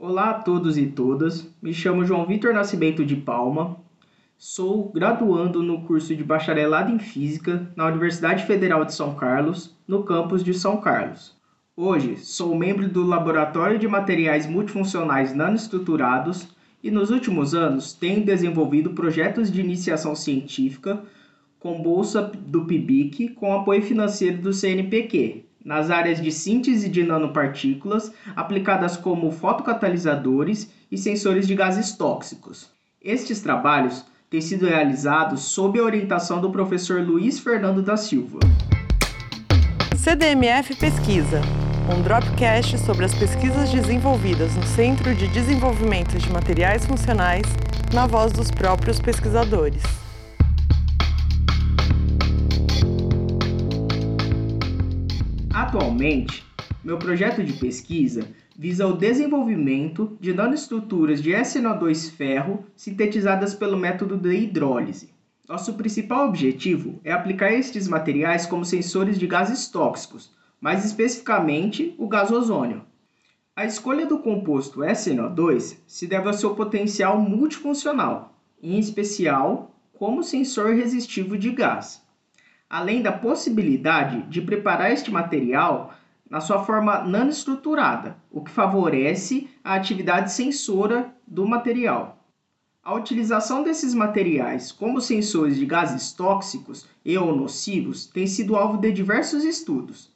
Olá a todos e todas, me chamo João Vitor Nascimento de Palma, sou graduando no curso de Bacharelado em Física na Universidade Federal de São Carlos, no campus de São Carlos. Hoje sou membro do Laboratório de Materiais Multifuncionais Nanoestruturados e nos últimos anos tenho desenvolvido projetos de iniciação científica com bolsa do PIBIC com apoio financeiro do CNPq, nas áreas de síntese de nanopartículas aplicadas como fotocatalisadores e sensores de gases tóxicos. Estes trabalhos têm sido realizados sob a orientação do professor Luiz Fernando da Silva. CDMF Pesquisa, um dropcast sobre as pesquisas desenvolvidas no Centro de Desenvolvimento de Materiais Funcionais, na voz dos próprios pesquisadores. Atualmente, meu projeto de pesquisa visa o desenvolvimento de nanoestruturas de SNO2 ferro sintetizadas pelo método de hidrólise. Nosso principal objetivo é aplicar estes materiais como sensores de gases tóxicos, mais especificamente o gás ozônio. A escolha do composto SNO2 se deve ao seu potencial multifuncional, em especial como sensor resistivo de gás além da possibilidade de preparar este material na sua forma nanoestruturada, o que favorece a atividade sensora do material. A utilização desses materiais como sensores de gases tóxicos e ou nocivos tem sido alvo de diversos estudos,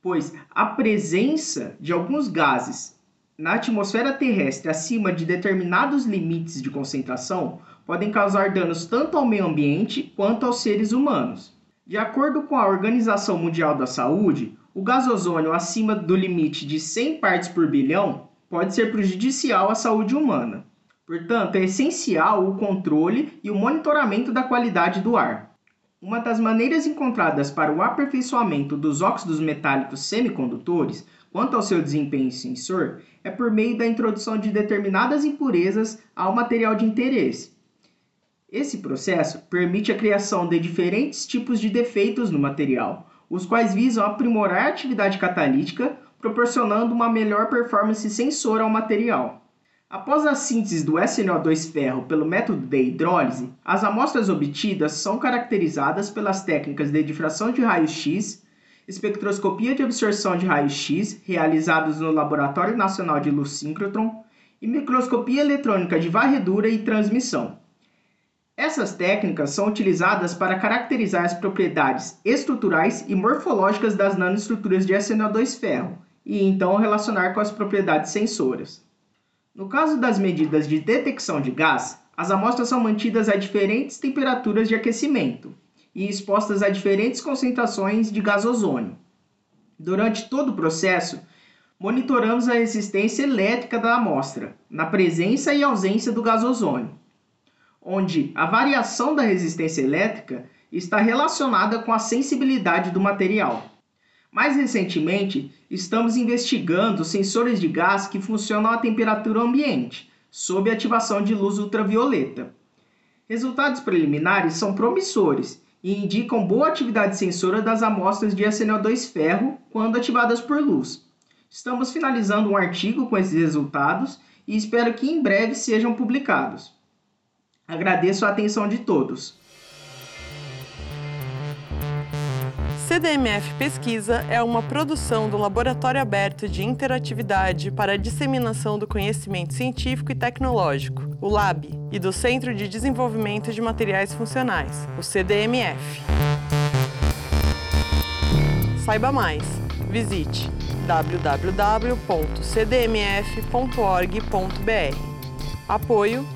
pois a presença de alguns gases na atmosfera terrestre acima de determinados limites de concentração podem causar danos tanto ao meio ambiente quanto aos seres humanos. De acordo com a Organização Mundial da Saúde, o gás ozônio acima do limite de 100 partes por bilhão pode ser prejudicial à saúde humana. Portanto, é essencial o controle e o monitoramento da qualidade do ar. Uma das maneiras encontradas para o aperfeiçoamento dos óxidos metálicos semicondutores, quanto ao seu desempenho sensor, é por meio da introdução de determinadas impurezas ao material de interesse, esse processo permite a criação de diferentes tipos de defeitos no material, os quais visam aprimorar a atividade catalítica, proporcionando uma melhor performance sensor ao material. Após a síntese do SNO2 ferro pelo método de hidrólise, as amostras obtidas são caracterizadas pelas técnicas de difração de raio-x, espectroscopia de absorção de raio-x, realizados no Laboratório Nacional de Luz Síncrotron, e microscopia eletrônica de varredura e transmissão. Essas técnicas são utilizadas para caracterizar as propriedades estruturais e morfológicas das nanoestruturas de SNO2 ferro e então relacionar com as propriedades sensoras. No caso das medidas de detecção de gás, as amostras são mantidas a diferentes temperaturas de aquecimento e expostas a diferentes concentrações de gás ozônio. Durante todo o processo, monitoramos a resistência elétrica da amostra, na presença e ausência do gás ozônio onde a variação da resistência elétrica está relacionada com a sensibilidade do material. Mais recentemente, estamos investigando sensores de gás que funcionam à temperatura ambiente, sob ativação de luz ultravioleta. Resultados preliminares são promissores e indicam boa atividade sensora das amostras de SNO2 ferro quando ativadas por luz. Estamos finalizando um artigo com esses resultados e espero que em breve sejam publicados. Agradeço a atenção de todos. CDMF Pesquisa é uma produção do Laboratório Aberto de Interatividade para a Disseminação do Conhecimento Científico e Tecnológico, o LAB, e do Centro de Desenvolvimento de Materiais Funcionais, o CDMF. Saiba mais. Visite www.cdmf.org.br. Apoio